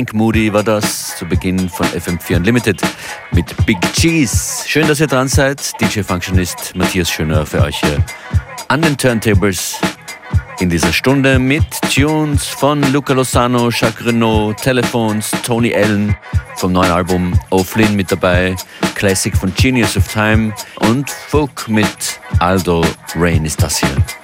Frank Moody war das zu Beginn von FM4 Unlimited mit Big Cheese. Schön, dass ihr dran seid. DJ Functionist Matthias Schöner für euch hier an den Turntables in dieser Stunde mit Tunes von Luca Lozano, Jacques Renault, Telephones, Tony Allen vom neuen Album O'Flynn mit dabei, Classic von Genius of Time und Folk mit Aldo Rain ist das hier.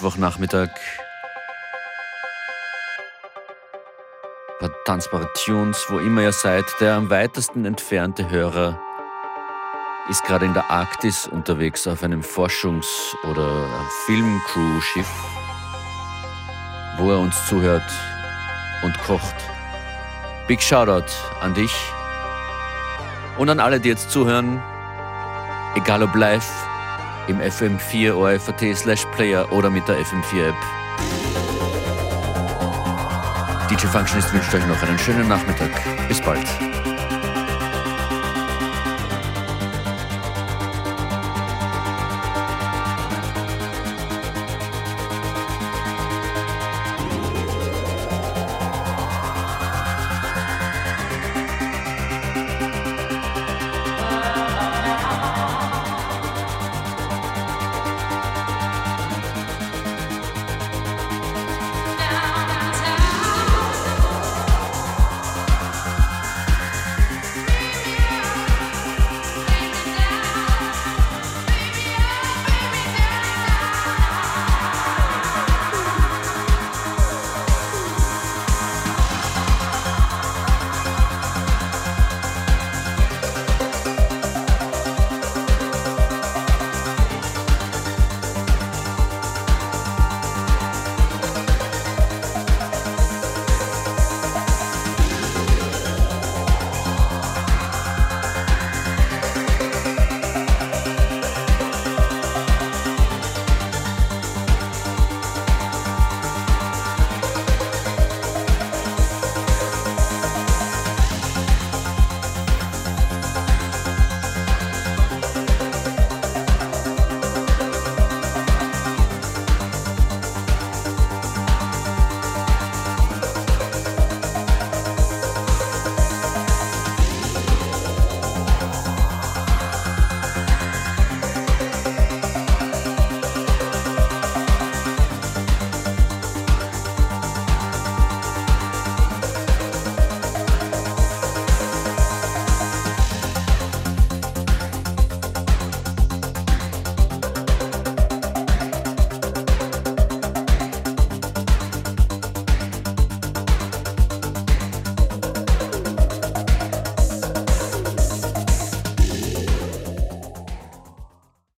Mittwochnachmittag. Ein paar tanzbare Tunes, wo immer ihr seid. Der am weitesten entfernte Hörer ist gerade in der Arktis unterwegs auf einem Forschungs- oder Filmcrew-Schiff, wo er uns zuhört und kocht. Big Shoutout an dich und an alle, die jetzt zuhören, egal ob live im FM4 ORFAT slash Player oder mit der FM4 App. DJ Functionist wünscht euch noch einen schönen Nachmittag. Bis bald.